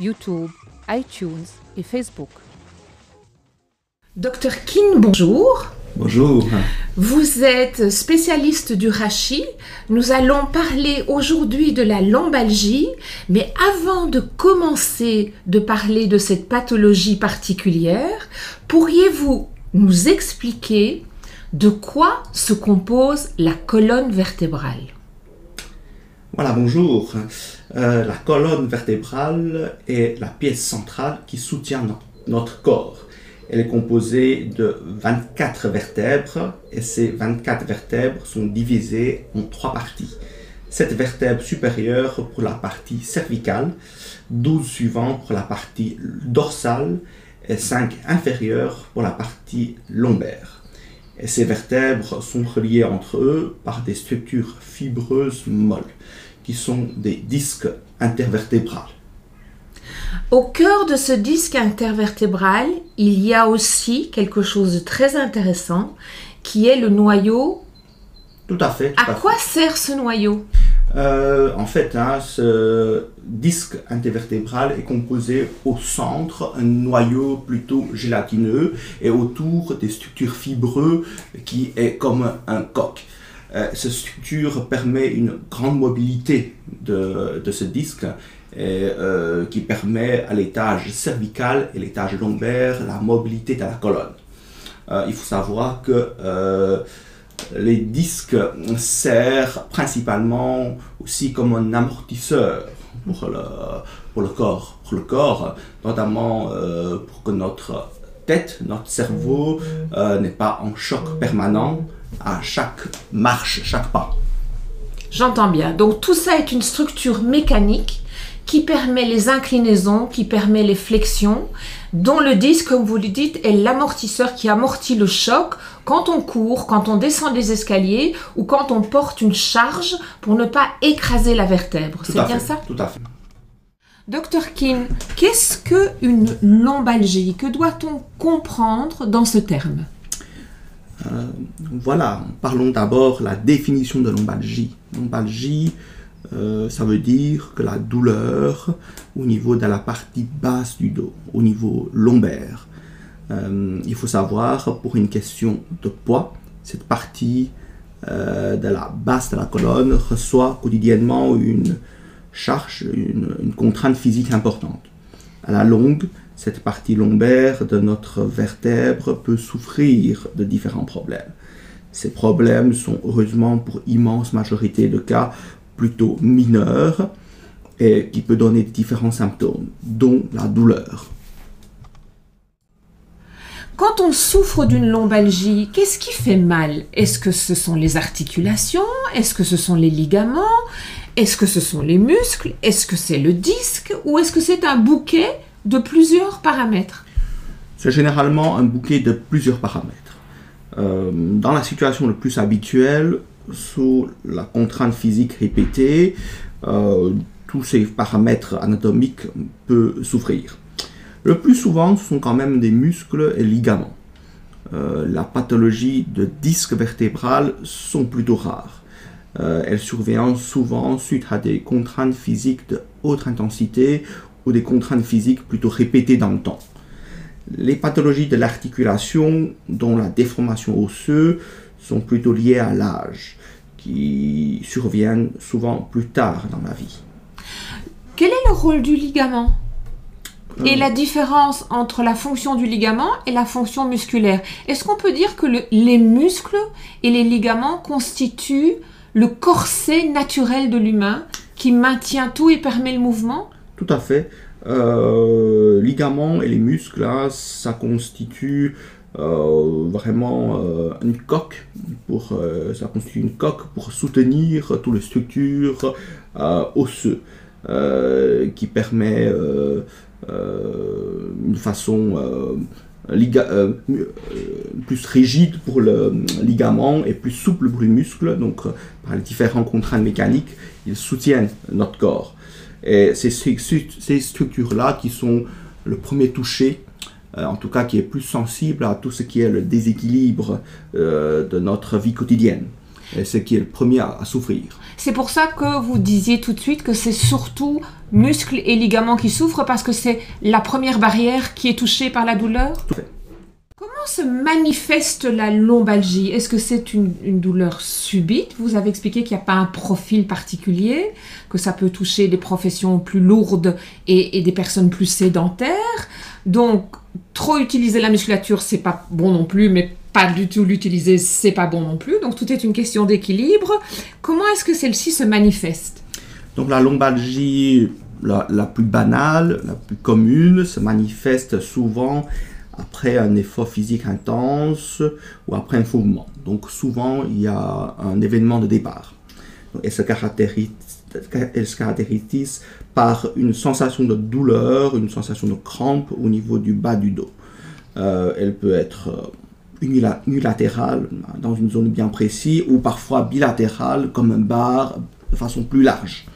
YouTube, iTunes et Facebook. Docteur Kin, bonjour. Bonjour. Vous êtes spécialiste du rachis. Nous allons parler aujourd'hui de la lombalgie, mais avant de commencer de parler de cette pathologie particulière, pourriez-vous nous expliquer de quoi se compose la colonne vertébrale? Voilà, bonjour. Euh, la colonne vertébrale est la pièce centrale qui soutient notre corps. Elle est composée de 24 vertèbres et ces 24 vertèbres sont divisées en trois parties. 7 vertèbres supérieures pour la partie cervicale, 12 suivantes pour la partie dorsale et 5 inférieures pour la partie lombaire. Et ces vertèbres sont reliées entre eux par des structures fibreuses molles, qui sont des disques intervertébrales. Au cœur de ce disque intervertébral, il y a aussi quelque chose de très intéressant qui est le noyau. Tout à fait. à, quoi sert ce noyau? Euh, En fait, hein, ce disque intervertébral est composé au centre un noyau plutôt gélatineux et autour des structures fibreuses qui est comme un coq. Euh, cette structure permet une grande mobilité de, de ce disque euh, qui permet à l'étage cervical et l'étage lombaire la mobilité de la colonne. Euh, il faut savoir que euh, les disques servent principalement aussi comme un amortisseur pour le, pour le corps, pour le corps, notamment pour que notre tête, notre cerveau n'est pas en choc permanent à chaque marche, chaque pas. J'entends bien. Donc tout ça est une structure mécanique qui permet les inclinaisons, qui permet les flexions, dont le disque, comme vous le dites, est l'amortisseur qui amortit le choc quand on court, quand on descend des escaliers ou quand on porte une charge pour ne pas écraser la vertèbre. C'est bien ça? Tout à fait. Docteur King, qu'est-ce qu'une lombalgie? Que doit-on comprendre dans ce terme? Euh, Voilà, parlons d'abord la définition de lombalgie. Lombalgie, euh, ça veut dire que la douleur au niveau de la partie basse du dos, au niveau lombaire. Euh, il faut savoir, pour une question de poids, cette partie de la base de la colonne reçoit quotidiennement une charge, une, contrainte physique importante. La longue, cette partie lombaire de notre vertèbre peut souffrir de différents problèmes. Ces problèmes sont heureusement pour immense majorité de cas plutôt mineur et qui peut donner différents symptômes, dont la douleur. Quand on souffre d'une lombalgie, qu'est-ce qui fait mal? Est-ce que ce sont les articulations? Est-ce que ce sont les ligaments? Est-ce que ce sont les muscles? Est-ce que c'est le disque? Ou est-ce que c'est un bouquet de plusieurs paramètres C'est généralement un bouquet de plusieurs paramètres. Euh, dans la situation le plus habituelle, sous la contrainte physique répétée, euh, tous ces paramètres anatomiques peuvent souffrir. Le plus souvent, ce sont quand même des muscles et ligaments. Euh, la pathologie de disque vertébral sont plutôt rares. Elles surviennent souvent suite à des contraintes physiques de haute intensité ou des contraintes physiques plutôt répétées dans le temps. Les pathologies de l'articulation, dont la déformation osseuse, sont plutôt liées à l'âge qui surviennent souvent plus tard dans la vie. Quel est le rôle du ligament? Et la différence entre la fonction du ligament et la fonction musculaire? Est-ce qu'on peut dire que les muscles et les ligaments constituent le corset naturel de l'humain qui maintient tout et permet le mouvement? Tout à fait. Euh, ligaments et les muscles, là, ça constitue euh, vraiment euh, une coque pour ça constitue une coque pour soutenir toutes les structures osseuses qui permet une façon plus rigide pour le ligament et plus souple pour les muscles. Donc, par les différentes contraintes mécaniques, ils soutiennent notre corps. Et c'est ces, structures-là qui sont le premier touché, euh, en tout cas qui est plus sensible à tout ce qui est le déséquilibre euh, de notre vie quotidienne. Et ce qui est le premier à, souffrir. C'est pour ça que vous disiez tout de suite que c'est surtout muscles et ligaments qui souffrent parce que c'est la première barrière qui est touchée par la douleur? Tout fait. Comment se manifeste la lombalgie? Est-ce que c'est une, douleur subite? Vous avez expliqué qu'il n'y a pas un profil particulier, que ça peut toucher des professions plus lourdes et, des personnes plus sédentaires. Donc, trop utiliser la musculature, c'est pas bon non plus, mais pas du tout l'utiliser, c'est pas bon non plus. Donc, tout est une question d'équilibre. Comment est-ce que celle-ci se manifeste? Donc, la lombalgie la, la, plus banale, la plus commune, se manifeste souvent après un effort physique intense ou après un mouvement. Donc souvent, il y a un événement de départ. Elle se caractérise, par une sensation de douleur, une sensation de crampe au niveau du bas du dos. Euh, elle peut être euh, unilatérale dans une zone bien précise ou parfois bilatérale comme un bar de façon plus large.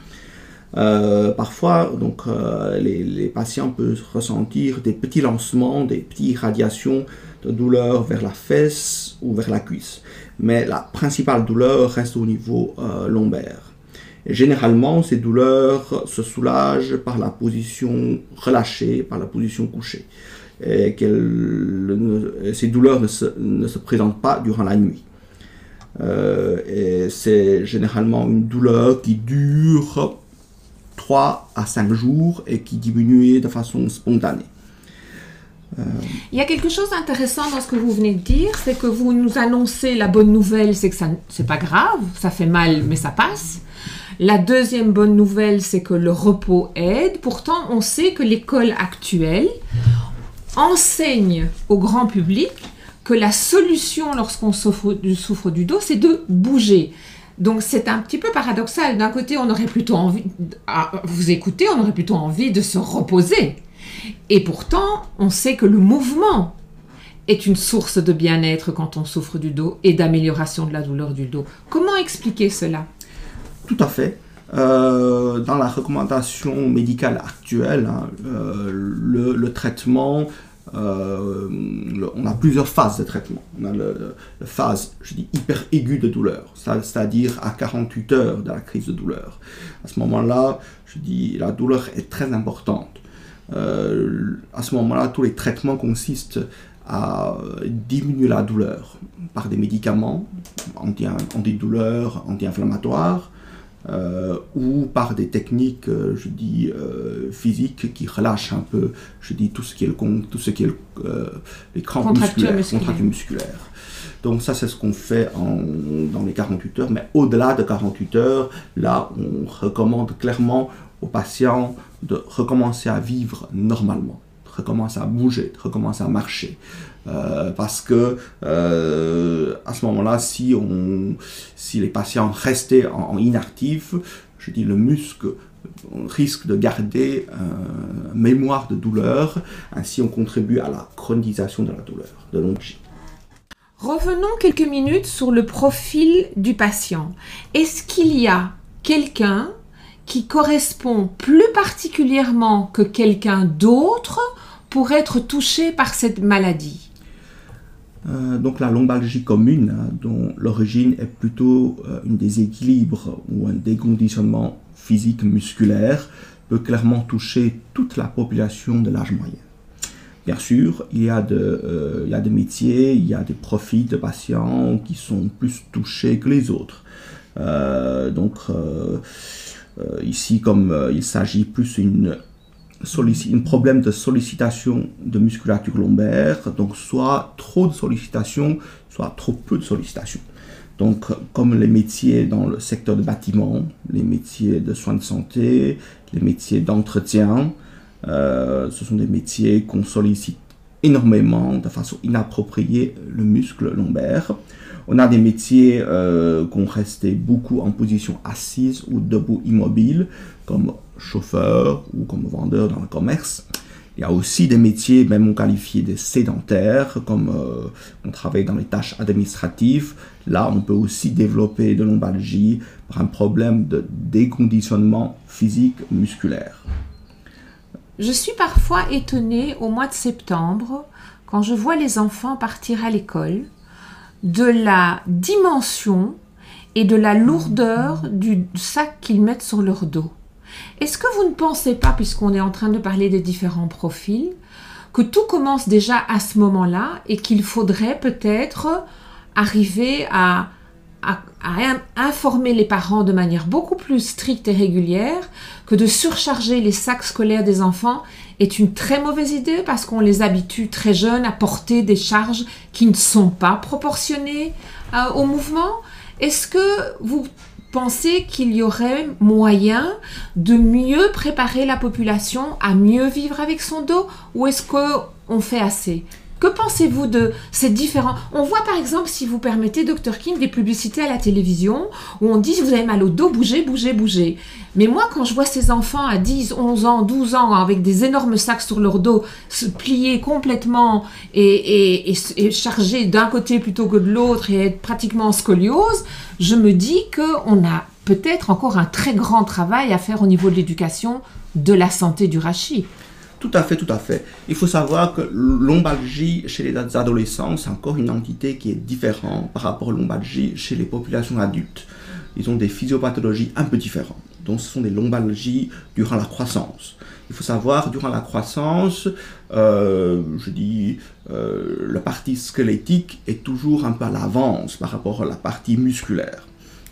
Euh, parfois, donc, euh, les, patients peuvent ressentir des petits lancements, des petites radiations de douleur vers la fesse ou vers la cuisse. Mais la principale douleur reste au niveau euh, lombaire. généralement, ces douleurs se soulagent par la position relâchée, par la position couchée. Et ces douleurs ne se, présentent pas durant la nuit. et c'est généralement une douleur qui dure 3 à 5 jours et qui diminuait de façon spontanée. Il y a quelque chose d'intéressant dans ce que vous venez de dire, c'est que vous nous annoncez la bonne nouvelle, c'est que ça c'est pas grave, ça fait mal mais ça passe. La deuxième bonne nouvelle, c'est que le repos aide. Pourtant, on sait que l'école actuelle enseigne au grand public que la solution lorsqu'on souffre, souffre du dos, c'est de bouger. Donc c'est un petit peu paradoxal. D'un côté, on aurait plutôt envie, à vous écouter, on aurait plutôt envie de se reposer. Et pourtant, on sait que le mouvement est une source de bien-être quand on souffre du dos et d'amélioration de la douleur du dos. Comment expliquer cela? Tout à fait. Euh, dans la recommandation médicale actuelle, hein, euh, le, traitement euh, on a plusieurs phases de traitement. On a le, phase, je dis, hyper aiguë de douleur, c'est-à-dire à 48 heures de la crise de douleur. À ce moment-là, je dis, la douleur est très importante. Euh, à ce moment-là, tous les traitements consistent à diminuer la douleur par des médicaments antidouleurs, anti-inflammatoires, euh, ou par des techniques, euh, je dis, euh, physiques qui relâchent un peu, je dis, tout ce qui est, le, tout ce qui est les crampes musculaires, contractures musculaires. Donc ça, c'est ce qu'on fait en, dans les 48 heures. Mais au-delà de 48 heures, là, on recommande clairement aux patients de recommencer à vivre normalement, recommencer à bouger, de recommencer à marcher. Euh, parce que euh, à ce moment-là, si, si les patients restaient en, inactifs, je dis le muscle risque de garder une mémoire de douleur, ainsi on contribue à la chronisation de la douleur, de longévité. Revenons quelques minutes sur le profil du patient. Est-ce qu'il y a quelqu'un qui correspond plus particulièrement que quelqu'un d'autre pour être touché par cette maladie euh, donc la lombalgie commune, hein, dont l'origine est plutôt euh, un déséquilibre ou un déconditionnement physique musculaire, peut clairement toucher toute la population de l'âge moyen. Bien sûr, il y, a de, euh, il y a des métiers, il y a des profils de patients qui sont plus touchés que les autres. donc ici, comme il s'agit plus d'une un problème de sollicitation de musculature lombaire, donc soit trop de sollicitation, soit trop peu de sollicitation. Donc, comme les métiers dans le secteur de bâtiment, les métiers de soins de santé, les métiers d'entretien, euh, ce sont des métiers qu'on sollicite énormément, de façon inappropriée, le muscle lombaire. On a des métiers euh, qu'on restait beaucoup en position assise ou debout immobile, comme chauffeur ou comme vendeur dans le commerce. Il y a aussi des métiers même qualifiés de sédentaires, comme euh, on travaille dans les tâches administratives. Là, on peut aussi développer de lombalgie par un problème de déconditionnement physique musculaire. Je suis parfois étonnée au mois de septembre, quand je vois les enfants partir à l'école, de la dimension et de la lourdeur du sac qu'ils mettent sur leur dos. Est-ce que vous ne pensez pas, puisqu'on est en train de parler des différents profils, que tout commence déjà à ce moment-là et qu'il faudrait peut-être arriver à, informer les parents de manière beaucoup plus stricte et régulière que de surcharger les sacs scolaires des enfants est une très mauvaise idée parce qu'on les habitue très jeunes à porter des charges qui ne sont pas proportionnées euh, au mouvement? Est-ce que vous pensez qu'il y aurait moyen de mieux préparer la population à mieux vivre avec son dos ou est-ce qu'on fait assez? Que pensez-vous de ces différents... On voit par exemple, si vous permettez, Dr King, des publicités à la télévision où on dit vous avez mal au dos, bougez, bougez, bougez. Mais moi, quand je vois ces enfants à 10, 11 ans, 12 ans avec des énormes sacs sur leur dos, se plier complètement et, et charger d'un côté plutôt que de l'autre et être pratiquement en scoliose, je me dis qu'on a peut-être encore un très grand travail à faire au niveau de l'éducation de la santé du rachis. Tout à fait, tout à fait. Il faut savoir que l'ombalgie chez les adolescents, c'est encore une entité qui est différente par rapport à l'ombalgie chez les populations adultes. Ils ont des physiopathologies un peu différentes. Donc ce sont des lombalgies durant la croissance. Il faut savoir, durant la croissance, euh, je dis, euh, la partie squelettique est toujours un peu à l'avance par rapport à la partie musculaire.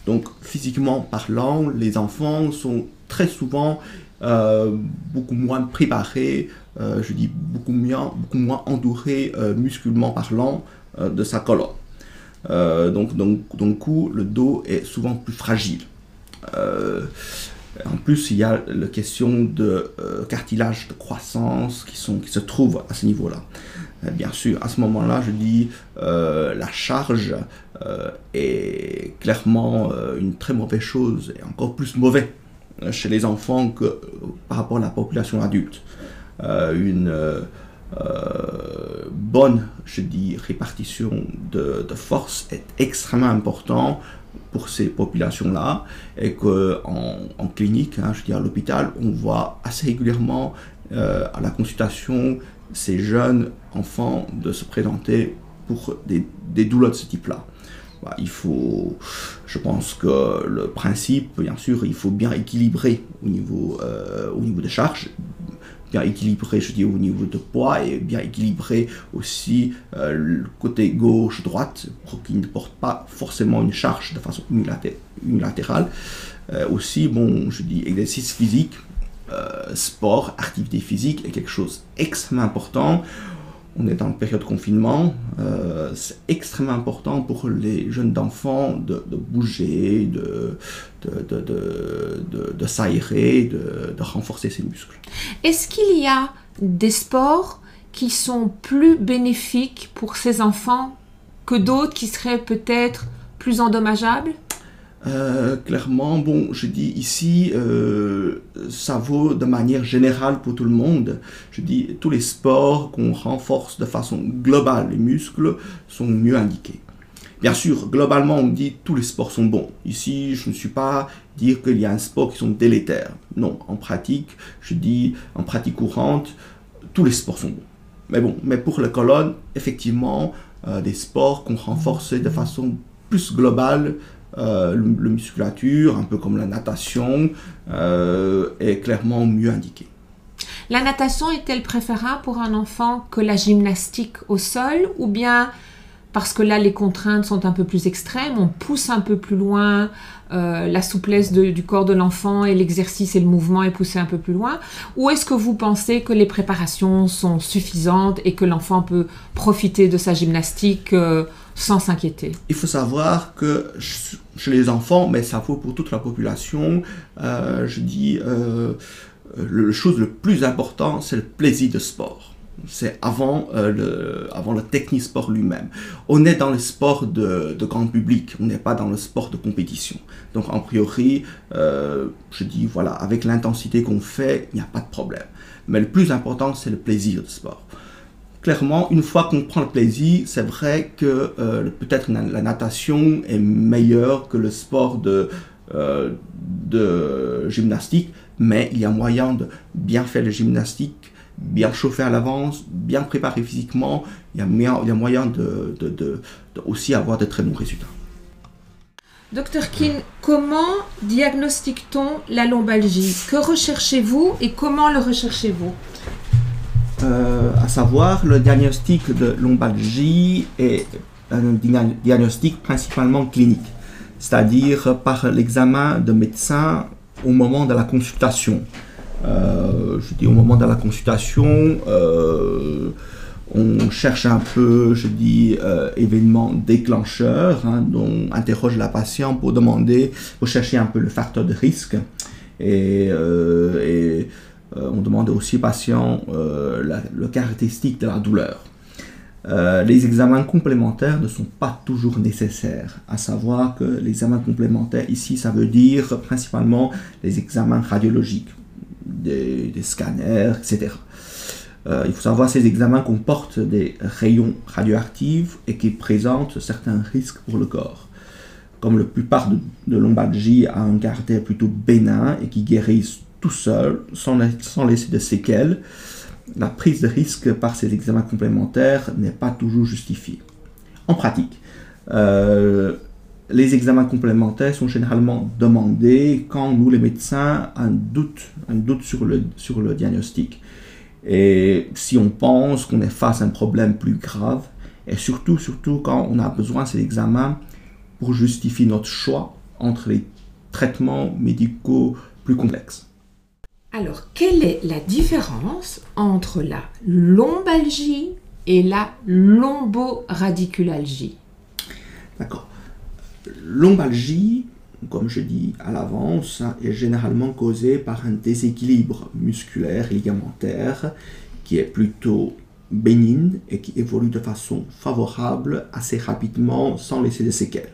Donc physiquement parlant, les enfants sont très souvent beaucoup moins préparé, euh, je dis beaucoup moins, beaucoup moins entouré euh, musculairement parlant de sa colonne. donc, donc, donc, coup, le dos est souvent plus fragile. en plus, il y a la question de cartilage de croissance qui, sont, qui se trouve à ce niveau-là. bien sûr, à ce moment-là, je dis la charge est clairement une très mauvaise chose et encore plus mauvais chez les enfants que par rapport à la population adulte. Euh, une euh, bonne, je dis, répartition de, force est extrêmement important pour ces populations-là et qu'en en, clinique, hein, je dis à l'hôpital, on voit assez régulièrement euh, à la consultation ces jeunes enfants de se présenter pour des douleurs de ce type-là. Bah, il faut, je pense que le principe, bien sûr, il faut bien équilibrer au niveau, euh, au niveau des charges, bien équilibrer, je dis, au niveau de poids et bien équilibrer aussi euh, le côté gauche-droite pour qu'il ne porte pas forcément une charge de façon unilatérale. Euh, aussi, bon, je dis, exercice physique, sport, activité physique est quelque chose extrêmement important on est une période de confinement, euh, c'est extrêmement important pour les jeunes enfants de, bouger, de, de, s'aérer, de, renforcer ses muscles. Est-ce qu'il y a des sports qui sont plus bénéfiques pour ces enfants que d'autres qui seraient peut-être plus endommageables? Euh, clairement, bon, je dis ici, euh, ça vaut de manière générale pour tout le monde. Je dis, tous les sports qu'on renforce de façon globale, les muscles sont mieux indiqués. Bien sûr, globalement, on dit tous les sports sont bons. Ici, je ne suis pas dire qu'il y a un sport qui sont délétères. Non, en pratique, je dis, en pratique courante, tous les sports sont bons. Mais bon, mais pour la colonne, effectivement, euh, des sports qu'on renforce de façon plus globale euh, le, musculature, un peu comme la natation, euh, est clairement mieux indiquée. La natation est-elle préférable pour un enfant que la gymnastique au sol ou bien parce que là, les contraintes sont un peu plus extrêmes, on pousse un peu plus loin, euh, la souplesse du corps de l'enfant et l'exercice et le mouvement est poussé un peu plus loin? Ou est-ce que vous pensez que les préparations sont suffisantes et que l'enfant peut profiter de sa gymnastique sans s'inquiéter Il faut savoir que chez les enfants, mais ça vaut pour toute la population, euh, je dis, le chose le plus important, c'est le plaisir de sport c'est avant, euh, le, avant le technisport lui-même. On est dans le sport de, grand public, on n'est pas dans le sport de compétition. Donc, en priori, euh, je dis, voilà, avec l'intensité qu'on fait, il n'y a pas de problème. Mais le plus important, c'est le plaisir du sport. Clairement, une fois qu'on prend le plaisir, c'est vrai que euh, peut-être la natation est meilleure que le sport de, de gymnastique, mais il y a moyen de bien faire la gymnastique bien chauffé à l'avance, bien préparé physiquement, il y a, il y a moyen de, aussi avoir de très bons résultats. Docteur Kin, comment diagnostique-t-on la lombalgie? Que recherchez-vous et comment le recherchez-vous? Euh, À savoir, le diagnostic de lombalgie est un diagnostic principalement clinique, c'est-à-dire par l'examen de médecin au moment de la consultation. Euh, je dis au moment de la consultation, euh, on cherche un peu, je dis, euh, événement déclencheur, hein, dont interroge la patiente pour demander, pour chercher un peu le facteur de risque. Et, on demande aussi au patient le caractéristique de la douleur. les examens complémentaires ne sont pas toujours nécessaires, à savoir que les examens complémentaires ici, ça veut dire principalement les examens radiologiques des, scanners, etc. Euh, il faut savoir que ces examens comportent des rayons radioactifs et qui présentent certains risques pour le corps. Comme la plupart de, de lombalgie a un caractère plutôt bénin et qui guérissent tout seul, sans, sans laisser de séquelles, la prise de risque par ces examens complémentaires n'est pas toujours justifiée. En pratique, euh, les examens complémentaires sont généralement demandés quand nous, les médecins, un doute, un doute sur, le, sur le diagnostic. Et si on pense qu'on est face à un problème plus grave, et surtout, surtout quand on a besoin de ces examens pour justifier notre choix entre les traitements médicaux plus complexes. Alors, quelle est la différence entre la lombalgie et la lomboradiculalgie? D'accord. Lombalgie, comme je dis à l'avance, est généralement causée par un déséquilibre musculaire ligamentaire qui est plutôt bénigne et qui évolue de façon favorable assez rapidement sans laisser de séquelles.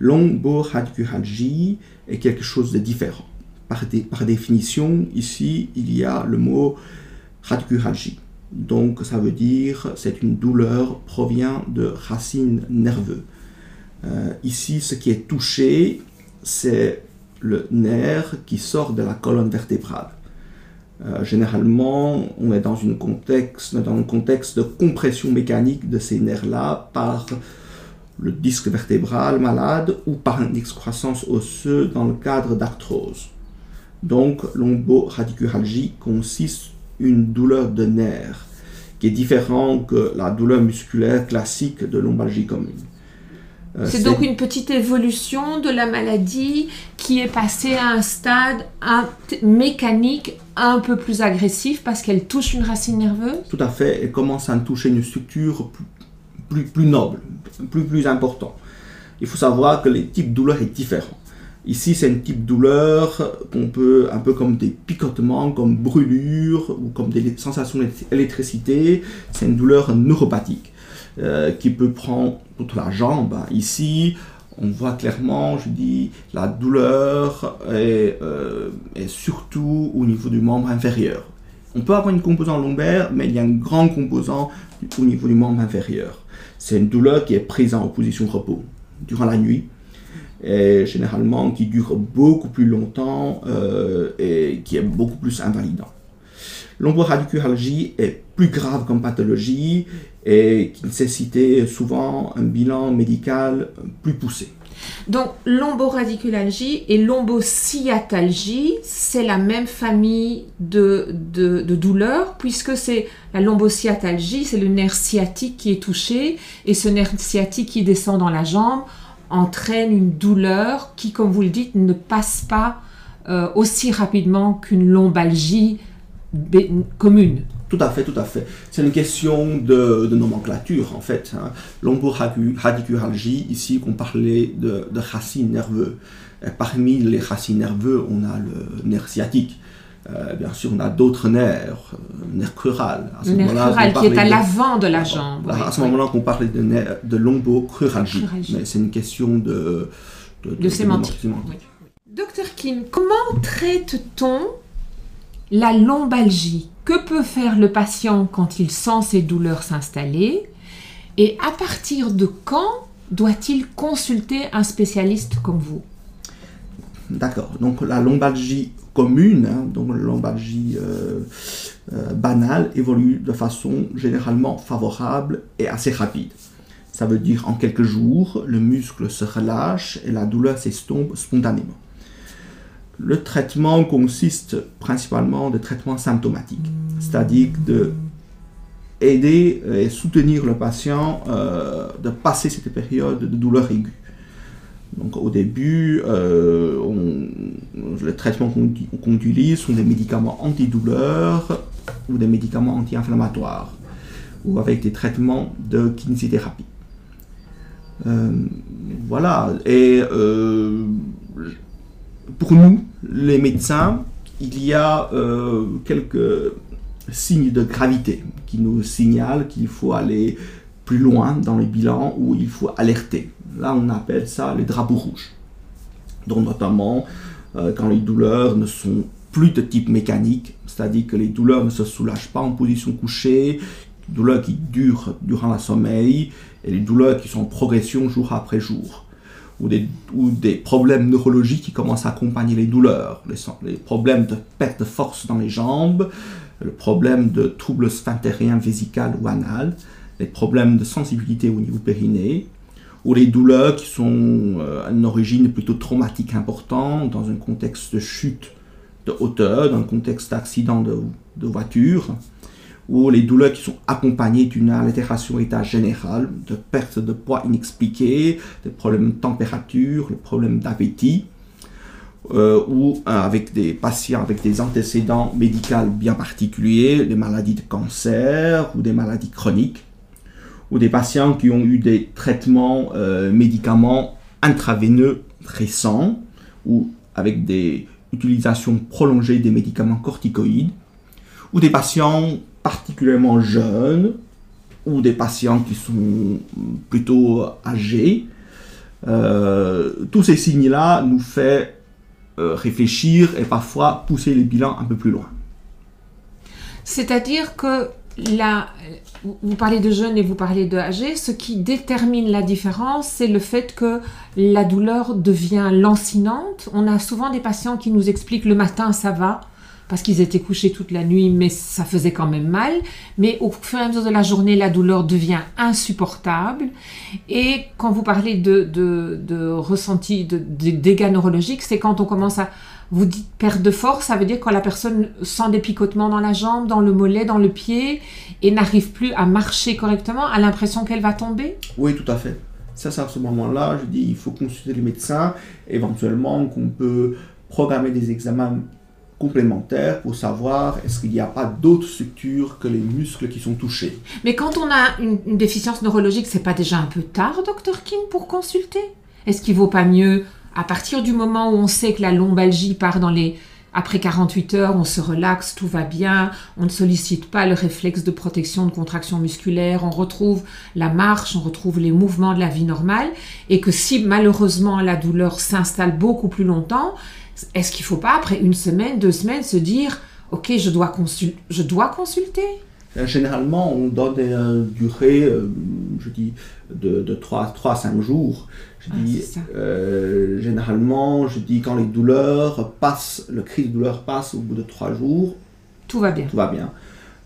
Lomboradiculalgie est quelque chose de différent. Par, définition, ici, il y a le mot radiculalgie. Donc, ça veut dire c'est une douleur provient de racines nerveuses. Euh, ici, ce qui est touché, c'est le nerf qui sort de la colonne vertébrale. Euh, généralement, on est dans, contexte, dans un contexte de compression mécanique de ces nerfs-là par le disque vertébral malade ou par une excroissance osseuse dans le cadre d'arthrose. Donc, l'omboradiculalgie consiste une douleur de nerf qui est différente que la douleur musculaire classique de lombalgie commune. Euh, c'est donc une petite évolution de la maladie qui est passée à un stade mécanique un peu plus agressif parce qu'elle touche une racine nerveuse? Tout à fait, elle commence à toucher une structure plus, plus, noble, plus, plus important. Il faut savoir que les types de douleurs sont différents. Ici, c'est un type de douleur qu'on peut, un peu comme des picotements, comme brûlures ou comme des sensations d'électricité. C'est une douleur neuropathique. Euh, qui peut prendre toute la jambe. Ici, on voit clairement, je dis, la douleur est, euh, surtout au niveau du membre inférieur. On peut avoir une composante lombaire, mais il y a un grand composant au niveau du membre inférieur. C'est une douleur qui est prise en position repos durant la nuit et généralement qui dure beaucoup plus longtemps euh, et qui est beaucoup plus invalidant. L'omboradiculalgie est plus grave comme pathologie et qui nécessitait souvent un bilan médical plus poussé. Donc, l'omboradiculalgie et l'ombosciatalgie, c'est la même famille de, de, de douleurs, puisque c'est la lombosciatalgie, c'est le nerf sciatique qui est touché, et ce nerf sciatique qui descend dans la jambe entraîne une douleur qui, comme vous le dites, ne passe pas euh, aussi rapidement qu'une lombalgie commune. Tout à fait, tout à fait. C'est une question de, nomenclature, en fait. Hein. Ici, qu'on parlait de racines nerveuses. parmi les racines nerveuses, on a le nerf sciatique. Euh, bien sûr, on a d'autres nerfs, euh, nerf crural. le nerf crural qui est à l'avant de la jambe. à ce moment-là, on parlait de, de lombocruralgie. Mais c'est une question de, de, sémantique. Docteur Kim, comment traite-t-on la lombalgie? Que peut faire le patient quand il sent ses douleurs s'installer? Et à partir de quand doit-il consulter un spécialiste comme vous? D'accord. Donc la lombalgie commune, hein, donc la lombalgie euh, euh, banale, évolue de façon généralement favorable et assez rapide. Ça veut dire en quelques jours, le muscle se relâche et la douleur s'estompe spontanément. Le traitement consiste principalement de traitements symptomatiques, c'est-à-dire de aider et soutenir le patient euh, de passer cette période de douleur aiguë. Donc au début, euh, les traitements qu'on utilise sont des médicaments antidouleurs ou des médicaments anti-inflammatoires ou avec des traitements de kinésithérapie. Euh, voilà. Et euh, pour nous, les médecins, il y a quelques signes de gravité qui nous signalent qu'il faut aller plus loin dans les bilans ou il faut alerter. Là, on appelle ça les drapeaux rouges. Donc, notamment euh, quand les douleurs ne sont plus de type mécanique, c'est-à-dire que les douleurs ne se soulagent pas en position couchée, douleurs qui durent durant le sommeil et les douleurs qui sont en progression jour après jour. Ou des, ou des problèmes neurologiques qui commencent à accompagner les douleurs, les, problèmes de perte de force dans les jambes, le problème de troubles sphinctériens vésical ou anal, les problèmes de sensibilité au niveau périnée, ou les douleurs qui sont à euh, une origine plutôt traumatique importante, dans un contexte de chute de hauteur, dans un contexte d'accident de, voiture, ou les douleurs qui sont accompagnées d'une altération état général, de perte de poids inexpliquée, des problèmes de température, des problèmes d'appétit, euh, ou euh, avec des patients avec des antécédents médicaux bien particuliers, des maladies de cancer ou des maladies chroniques ou des patients qui ont eu des traitements euh, médicaments intraveineux récents ou avec des utilisations prolongées des médicaments corticoïdes, ou des patients particulièrement jeunes, ou des patients qui sont plutôt âgés. Euh, tous ces signes-là nous font euh, réfléchir et parfois pousser les bilans un peu plus loin. C'est-à-dire que la, vous parlez de jeunes et vous parlez de âgés. Ce qui détermine la différence, c'est le fait que la douleur devient lancinante. On a souvent des patients qui nous expliquent le matin ça va parce qu'ils étaient couchés toute la nuit, mais ça faisait quand même mal. Mais au fur et à mesure de la journée, la douleur devient insupportable. Et quand vous parlez de, de, de ressenti, de, de dégâts neurologiques, c'est quand on commence à vous dites perte de force, ça veut dire quand la personne sent des picotements dans la jambe, dans le mollet, dans le pied, et n'arrive plus à marcher correctement, a l'impression qu'elle va tomber? Oui, tout à fait. Ça, c'est à ce moment-là, je dis, il faut consulter les médecins, éventuellement qu'on peut programmer des examens complémentaires pour savoir est-ce qu'il n'y a pas d'autres structures que les muscles qui sont touchés. Mais quand on a une, une déficience neurologique, c'est pas déjà un peu tard, docteur King, pour consulter? Est-ce qu'il vaut pas mieux à partir du moment où on sait que la lombalgie part dans les... Après 48 heures, on se relaxe, tout va bien, on ne sollicite pas le réflexe de protection de contraction musculaire, on retrouve la marche, on retrouve les mouvements de la vie normale, et que si malheureusement la douleur s'installe beaucoup plus longtemps, est-ce qu'il ne faut pas, après une semaine, deux semaines, se dire, ok, je dois, je dois consulter? Euh, Généralement, on donne une euh, durée, euh, je dis, de, de 3, 3 à 5 jours. Je ah, dis, euh, généralement, je dis quand les douleurs passent, le cri de douleur passe au bout de trois jours. Tout va bien. Tout va bien.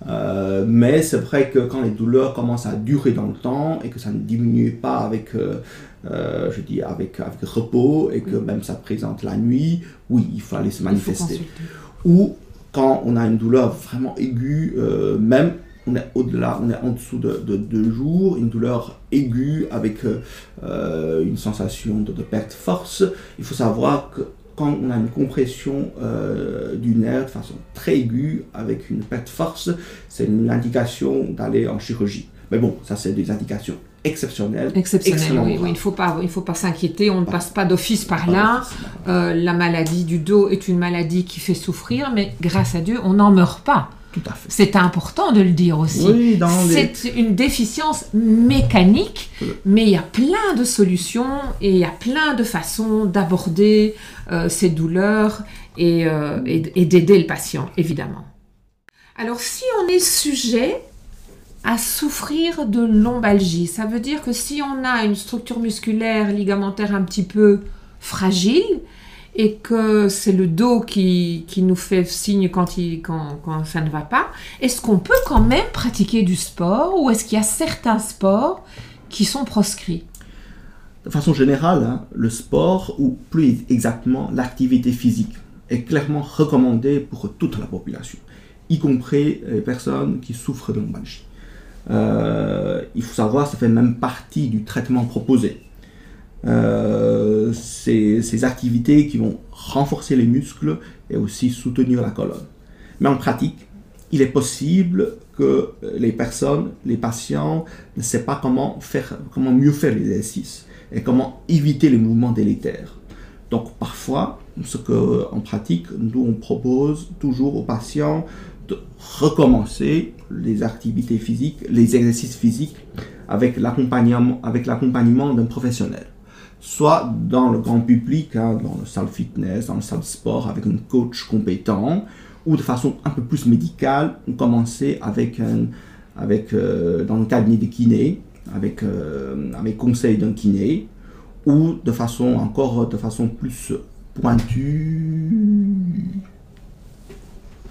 Euh, mais c'est vrai que quand les douleurs commencent à durer dans le temps et que ça ne diminue pas avec, euh, euh, je dis avec, avec repos et que même ça présente la nuit, oui, il faut aller se manifester. Ou quand on a une douleur vraiment aiguë, même on est au-delà, on est en dessous de, deux jours, une douleur aiguë avec une sensation de, de perte de force, il faut savoir que quand on a une compression euh, du nerf de façon très aiguë avec une perte de force, c'est une indication d'aller en chirurgie. Mais bon, ça c'est des indications exceptionnelles. Exceptionnelles, oui, Il ne faut pas, il faut pas s'inquiéter, on ne passe pas d'office par là. Euh, la maladie du dos est une maladie qui fait souffrir, mais grâce à Dieu, on n'en meurt pas. C'est important de le dire aussi. C'est une déficience mécanique, mais il y a plein de solutions et il y a plein de façons d'aborder euh, ces douleurs euh, et, d'aider le patient, évidemment. Alors, si on est sujet à souffrir de lombalgie, ça veut dire que si on a une structure musculaire ligamentaire un petit peu fragile, et que c'est le dos qui, qui, nous fait signe quand, il, quand, quand ça ne va pas, est-ce qu'on peut quand même pratiquer du sport ou est-ce qu'il y a certains sports qui sont proscrits? De façon générale, hein, le sport, ou plus exactement l'activité physique, est clairement recommandé pour toute la population, y compris les personnes qui souffrent de lombalgie. Euh, il faut savoir, ça fait même partie du traitement proposé. Euh, ces, activités qui vont renforcer les muscles et aussi soutenir la colonne. Mais en pratique, il est possible que les personnes, les patients ne savent pas comment, faire, comment mieux faire l'exercice et comment éviter les mouvements délétères. Donc parfois, ce que en pratique, nous on propose toujours aux patients de recommencer les activités physiques, les exercices physiques avec l'accompagnement d'un professionnel soit dans le grand public, hein, dans le salle fitness, dans le salle sport, avec un coach compétent, ou de façon un peu plus médicale, on commençait avec un, avec, euh, dans le cabinet de kiné, avec, euh, avec conseil d'un kiné, ou de façon encore de façon plus pointue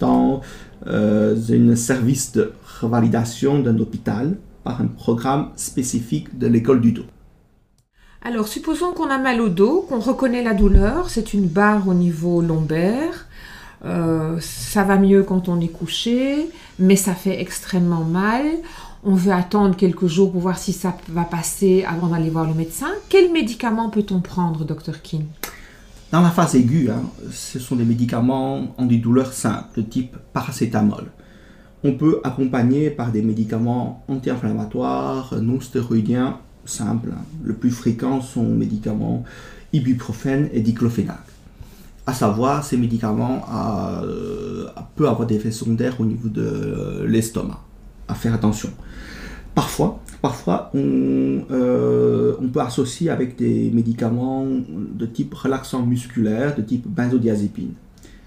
dans euh, un service de revalidation d'un hôpital par un programme spécifique de l'école du dos. Alors, supposons qu'on a mal au dos, qu'on reconnaît la douleur, c'est une barre au niveau lombaire. Euh, ça va mieux quand on est couché, mais ça fait extrêmement mal. On veut attendre quelques jours pour voir si ça va passer avant d'aller voir le médecin. Quel médicament peut-on prendre, Dr King Dans la phase aiguë, hein, ce sont des médicaments antidouleurs simples, de type paracétamol. On peut accompagner par des médicaments anti-inflammatoires, non stéroïdiens simple. Le plus fréquent sont médicaments ibuprofène et diclofénac. À savoir, ces médicaments euh, peuvent avoir des effets secondaires au niveau de l'estomac. À faire attention. Parfois, parfois on, euh, on, peut associer avec des médicaments de type relaxant musculaire, de type benzodiazépine.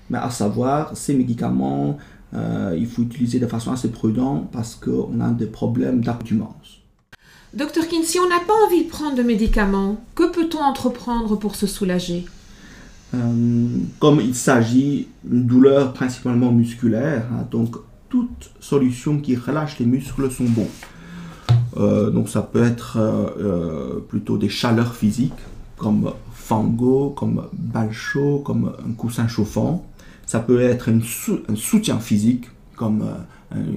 Mais à savoir, ces médicaments, euh, il faut utiliser de façon assez prudente parce qu'on a des problèmes d'accoutumance. Docteur King, si on n'a pas envie de prendre de médicaments, que peut-on entreprendre pour se soulager? Euh, Comme il s'agit d'une douleur principalement musculaire, hein, donc toute solution qui relâche les muscles sont bons. Euh, donc ça peut être euh, plutôt des chaleurs physiques, comme fango, comme bal chaud, comme un coussin chauffant. Ça peut être un soutien physique, comme,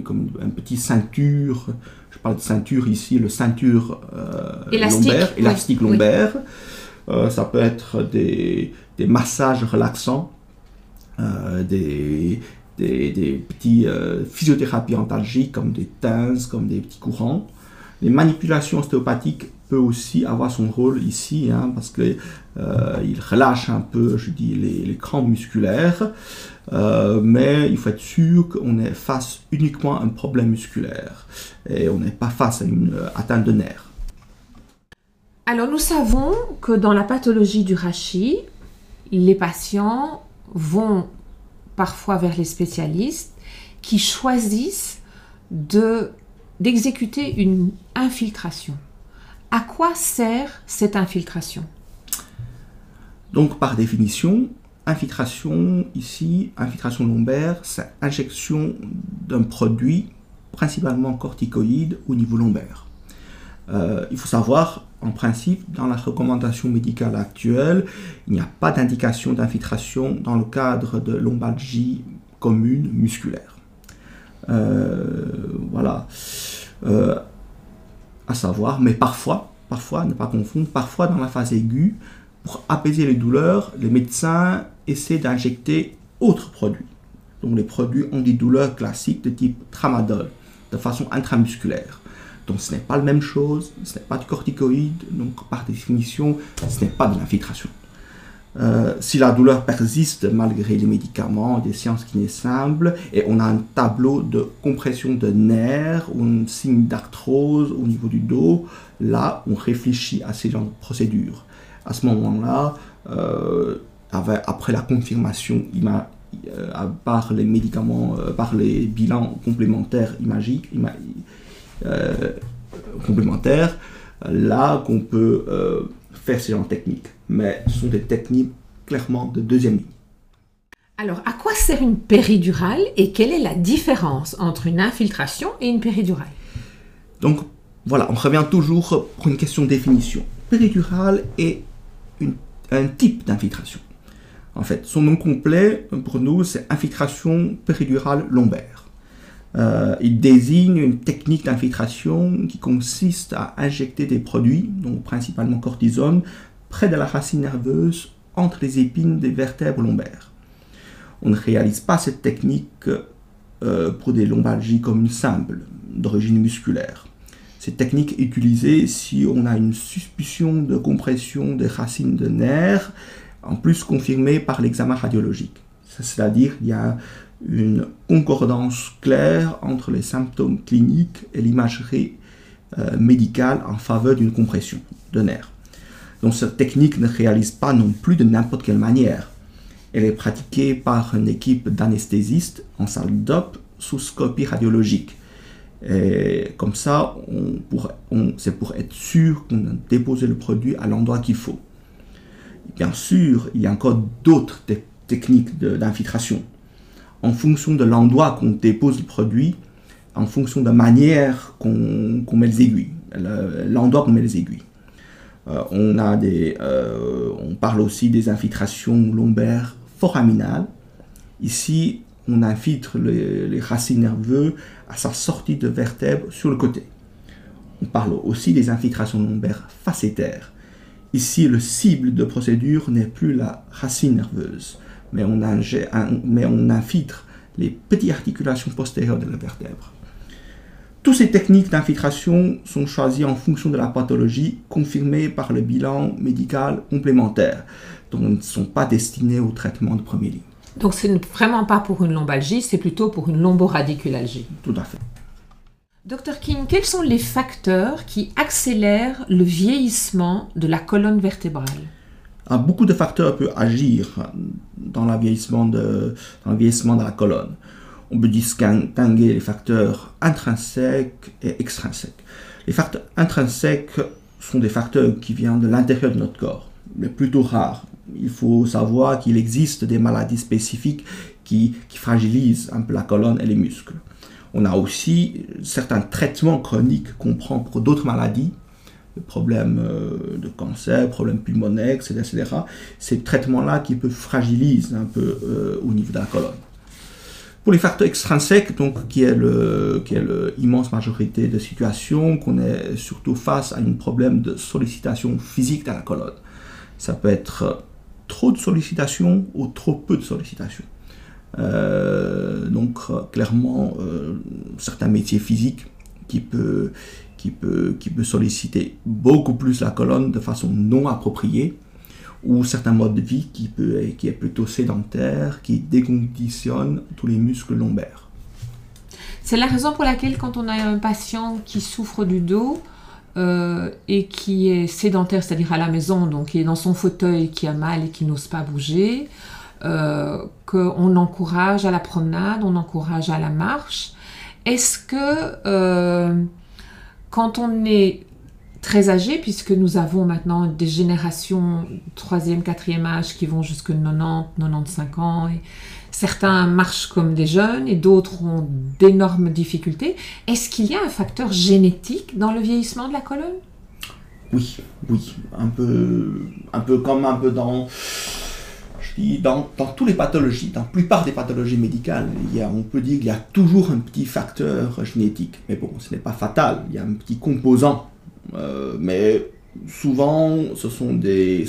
comme un petit ceinture parle de ceinture ici, le ceinture euh, lombaire, élastique lombaire. Euh, ça peut être des, des massages relaxants, euh, des, des, des, petits physiothérapies antalgiques comme des teintes, comme des petits courants. Les manipulations ostéopathiques peuvent aussi avoir son rôle ici, hein, parce qu'il il relâche un peu, je dis, les, les crampes musculaires. Euh, mais il faut être sûr qu'on est face uniquement à un problème musculaire et on n'est pas face à une euh, atteinte de nerfs. Alors nous savons que dans la pathologie du rachis, les patients vont parfois vers les spécialistes qui choisissent de, d'exécuter une infiltration. À quoi sert cette infiltration? Donc par définition, infiltration ici, infiltration lombaire, c'est injection d'un produit principalement corticoïdes au niveau lombaire. Euh, il faut savoir, en principe, dans la recommandation médicale actuelle, il n'y a pas d'indication d'infiltration dans le cadre de lombalgie commune musculaire. Euh, voilà. Euh, à savoir, mais parfois, parfois, ne pas confondre, parfois dans la phase aiguë, pour apaiser les douleurs, les médecins essaient d'injecter autres produits. Donc les produits antidouleurs classiques de type tramadol, de façon intramusculaire. Donc ce n'est pas la même chose, ce n'est pas du corticoïde, donc par définition, ce n'est pas de l'infiltration. Euh, si la douleur persiste malgré les médicaments, des sciences qui simple, et on a un tableau de compression de nerfs ou un signe d'arthrose au niveau du dos, là on réfléchit à ces genres de procédures. À ce moment-là, euh, après la confirmation euh, par les médicaments, par les bilans complémentaires imagiques, complémentaires, là qu'on peut faire ces genres de techniques mais ce sont des techniques clairement de deuxième ligne. Alors, à quoi sert une péridurale et quelle est la différence entre une infiltration et une péridurale? Donc, voilà, on revient toujours pour une question de définition. Péridurale est un type d'infiltration. En fait, son nom complet pour nous, c'est infiltration péridurale lombaire. Euh, il désigne une technique d'infiltration qui consiste à injecter des produits, donc principalement cortisone, près de la racine nerveuse entre les épines des vertèbres lombaires. On ne réalise pas cette technique euh, pour des lombalgies comme simples, d'origine musculaire. Cette technique est utilisée si on a une suspicion de compression des racines de nerfs, en plus confirmée par l'examen radiologique. C'est-à-dire qu'il y a une concordance claire entre les symptômes cliniques et l'imagerie euh, médicale en faveur d'une compression de nerfs. Donc cette technique ne réalise pas non plus de n'importe quelle manière. Elle est pratiquée par une équipe d'anesthésistes en salle d'op sous scopie radiologique. Et comme ça, c'est pour être sûr qu'on a déposé le produit à l'endroit qu'il faut. Bien sûr, il y a encore d'autres techniques d'infiltration. En fonction de l'endroit qu'on dépose le produit, en fonction de la manière qu'on met les aiguilles, l'endroit qu'on met les aiguilles. Euh, on, a des, euh, on parle aussi des infiltrations lombaires foraminales. Ici, on infiltre les, racines nerveuses à sa sortie de vertèbre sur le côté. On parle aussi des infiltrations lombaires facétaires. Ici, le cible de procédure n'est plus la racine nerveuse, mais on, mais on infiltre les petites articulations postérieures de la vertèbre. Toutes ces techniques d'infiltration sont choisies en fonction de la pathologie confirmée par le bilan médical complémentaire, donc ne sont pas destinées au traitement de première ligne. Donc c'est vraiment pas pour une lombalgie, c'est plutôt pour une lomboradiculalgie. Tout à fait. Docteur King, quels sont les facteurs qui accélèrent le vieillissement de la colonne vertébrale? Ah, Beaucoup de facteurs peuvent agir dans, le vieillissement de, dans le vieillissement de la colonne on peut distinguer les facteurs intrinsèques et extrinsèques. Les facteurs intrinsèques sont des facteurs qui viennent de l'intérieur de notre corps, mais plutôt rares. Il faut savoir qu'il existe des maladies spécifiques qui, fragilisent un peu la colonne et les muscles. On a aussi certains traitements chroniques qu'on prend pour d'autres maladies, problèmes euh, de cancer, problèmes pulmonaires, etc. Ces traitements-là qui peuvent fragiliser un peu euh, au niveau de la colonne. Pour les facteurs extrinsèques, donc, qui est l'immense majorité de situations, qu'on est surtout face à un problème de sollicitation physique dans la colonne. Ça peut être trop de sollicitation ou trop peu de sollicitation. Euh, donc, clairement, euh, certains métiers physiques qui peuvent qui peut, qui peut solliciter beaucoup plus la colonne de façon non appropriée ou certains modes de vie qui, peut, qui est plutôt sédentaire, qui déconditionne tous les muscles lombaires. C'est la raison pour laquelle quand on a un patient qui souffre du dos euh, et qui est sédentaire, c'est-à-dire à la maison, donc qui est dans son fauteuil, qui a mal et qui n'ose pas bouger, euh, qu'on encourage à la promenade, on encourage à la marche. Est-ce que euh, quand on est très âgés, puisque nous avons maintenant des générations troisième, quatrième âge qui vont jusque 90, 95 ans. Certains marchent comme des jeunes et d'autres ont d'énormes difficultés. Est-ce qu'il y a un facteur génétique dans le vieillissement de la colonne? Oui, oui, un peu, un peu comme un peu dans dans, dans toutes les pathologies, dans la plupart des pathologies médicales, on peut dire qu'il y a toujours un petit facteur génétique. Mais bon, ce n'est pas fatal, il y a un petit composant. Euh, mais souvent, ce sont des,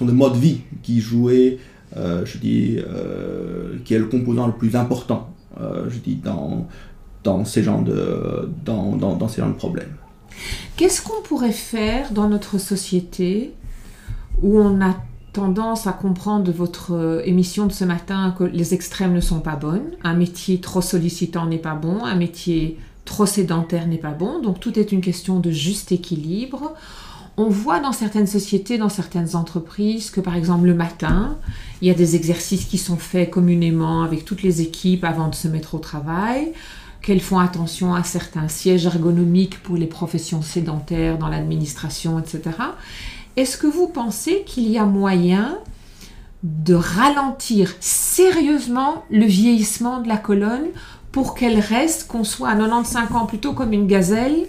modes de vie qui jouaient, euh, je dis, euh, qui est le composant le plus important, je dis, dans, ces genres dans ces genres de problèmes. Qu'est-ce qu'on pourrait faire dans notre société où on a tendance à comprendre de votre euh, émission de ce matin que les extrêmes ne sont pas bonnes. Un métier trop sollicitant n'est pas bon, un métier trop sédentaire n'est pas bon. Donc tout est une question de juste équilibre. On voit dans certaines sociétés, dans certaines entreprises, que par exemple le matin, il y a des exercices qui sont faits communément avec toutes les équipes avant de se mettre au travail, qu'elles font attention à certains sièges ergonomiques pour les professions sédentaires dans l'administration, etc. Est-ce que vous pensez qu'il y a moyen de ralentir sérieusement le vieillissement de la colonne pour qu'elle reste, qu'on soit à 95 ans plutôt comme une gazelle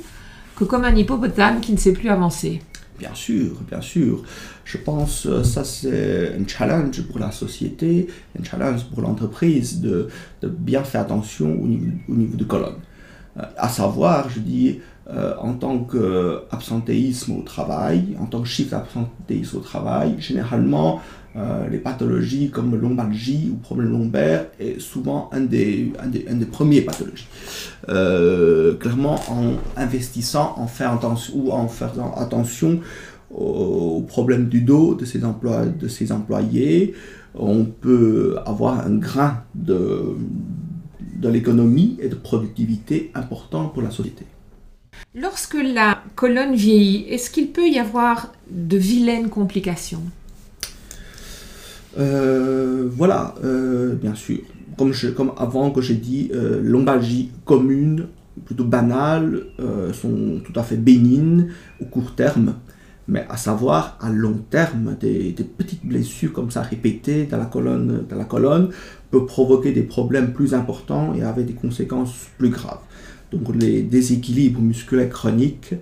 que comme un hippopotame qui ne sait plus avancer? Bien sûr, bien sûr. Je pense que euh, ça c'est un challenge pour la société, un challenge pour l'entreprise de, bien faire attention au niveau, au niveau de colonne. Euh, à savoir, je dis, euh, en tant qu'absentéisme au travail, en tant que chiffre d'absentéisme au travail, généralement, euh, les pathologies comme lombalgie ou problème lombaire est souvent un des, un des, premiers pathologies. Euh, clairement, en investissant, en faire attention, ou en faisant attention aux, problèmes du dos de ses, emplois, de ses employés, on peut avoir un grain de, de l'économie et de productivité important pour la société. Lorsque la colonne vieillit, est-ce qu'il peut y avoir de vilaines complications? Euh, Voilà, euh, bien sûr. Comme, avant que j'ai dit, euh, lombalgie commune, plutôt banale, sont tout à fait bénignes au court terme. Mais à savoir, à long terme, des, petites blessures comme ça répétées dans la colonne, dans la colonne peut provoquer des problèmes plus importants et avec des conséquences plus graves donc les déséquilibres musculaires chroniques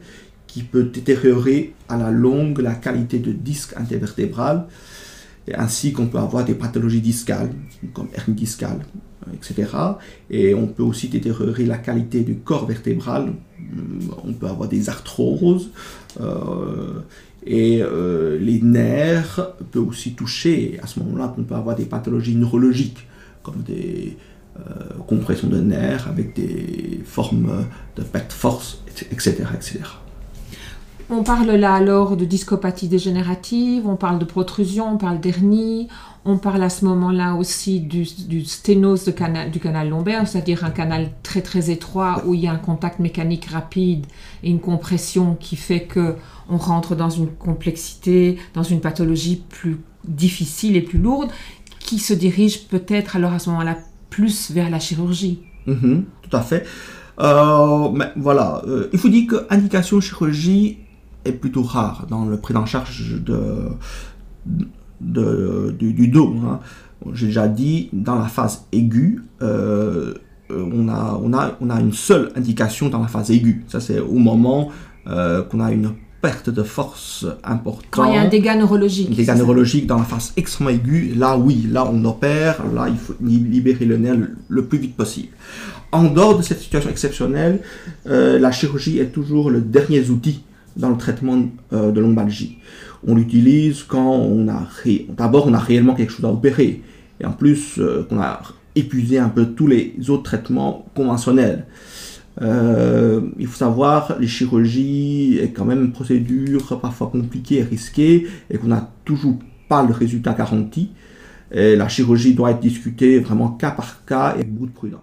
qui peut détériorer à la longue la qualité de disque intervertébral, ainsi qu'on peut avoir des pathologies discales, comme hernie discale, etc. Et on peut aussi détériorer la qualité du corps vertébral, on peut avoir des arthroses, euh, et euh, les nerfs peuvent aussi toucher, à ce moment-là, on peut avoir des pathologies neurologiques, comme des euh, compression de nerfs avec des formes de perte force, etc., etc. On parle là alors de discopathie dégénérative, on parle de protrusion, on parle d'hernie, on parle à ce moment-là aussi du, sténose du canal lombaire, c'est-à-dire un canal très très étroit où il y a un contact mécanique rapide et une compression qui fait que on rentre dans une complexité, dans une pathologie plus difficile et plus lourde, qui se dirige peut-être alors à ce moment-là plus vers la chirurgie. Mhm, tout à fait. Euh, mais voilà, euh, il faut dire que indication chirurgie est plutôt rare dans le prise en charge de, du, dos. Hein. J'ai déjà dit, dans la phase aiguë, euh, on, a, on, a, on a une seule indication dans la phase aiguë. Ça, c'est au moment qu'on a une perte de force importante. Quand il y a un dégât neurologique. Un dégât neurologique dans la phase extrêmement aiguë, là oui, là on opère, là il faut libérer le nerf le, plus vite possible. En dehors de cette situation exceptionnelle, euh, la chirurgie est toujours le dernier outil dans le traitement euh, de lombalgie. On l'utilise quand on a d'abord on a réellement quelque chose à opérer et en plus euh, qu'on a épuisé un peu tous les autres traitements conventionnels. Euh, il faut savoir, les chirurgies est quand même une procédure parfois compliquée et risquée et qu'on n'a toujours pas le résultat garanti. Et la chirurgie doit être discutée vraiment cas par cas et avec beaucoup de prudence.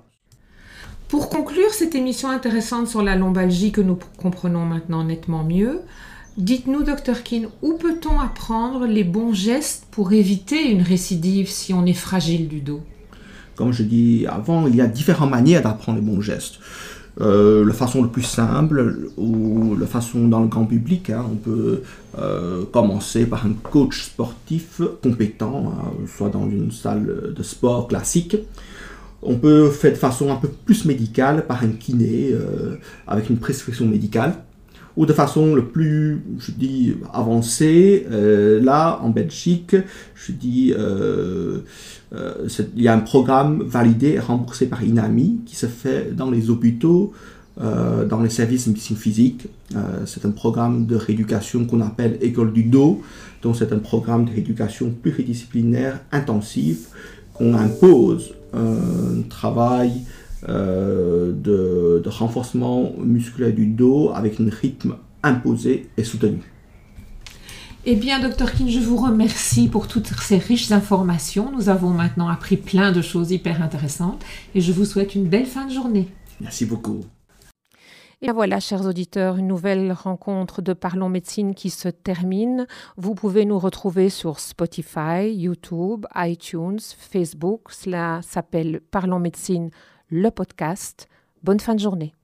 Pour conclure cette émission intéressante sur la lombalgie que nous comprenons maintenant nettement mieux, dites-nous, Dr. Keane, où peut-on apprendre les bons gestes pour éviter une récidive si on est fragile du dos? Comme je dis avant, il y a différentes manières d'apprendre les bons gestes euh, la façon le plus simple ou la façon dans le grand public. Hein. on peut euh, commencer par un coach sportif compétent, hein, soit dans une salle de sport classique. On peut faire de façon un peu plus médicale par un kiné euh, avec une prescription médicale ou de façon le plus, je dis, avancée. là, en Belgique, je dis, euh, il y a un programme validé et remboursé par INAMI qui se fait dans les hôpitaux, euh, dans les services de médecine physique. Euh, c'est un programme de rééducation qu'on appelle École du dos. Donc c'est un programme de rééducation pluridisciplinaire intensif qu'on impose un travail de, de renforcement musculaire du dos avec un rythme imposé et soutenu. Eh bien, docteur King, je vous remercie pour toutes ces riches informations. Nous avons maintenant appris plein de choses hyper intéressantes et je vous souhaite une belle fin de journée. Merci beaucoup. Et voilà, chers auditeurs, une nouvelle rencontre de Parlons Médecine qui se termine. Vous pouvez nous retrouver sur Spotify, YouTube, iTunes, Facebook. Cela s'appelle Parlons Médecine, le podcast. Bonne fin de journée.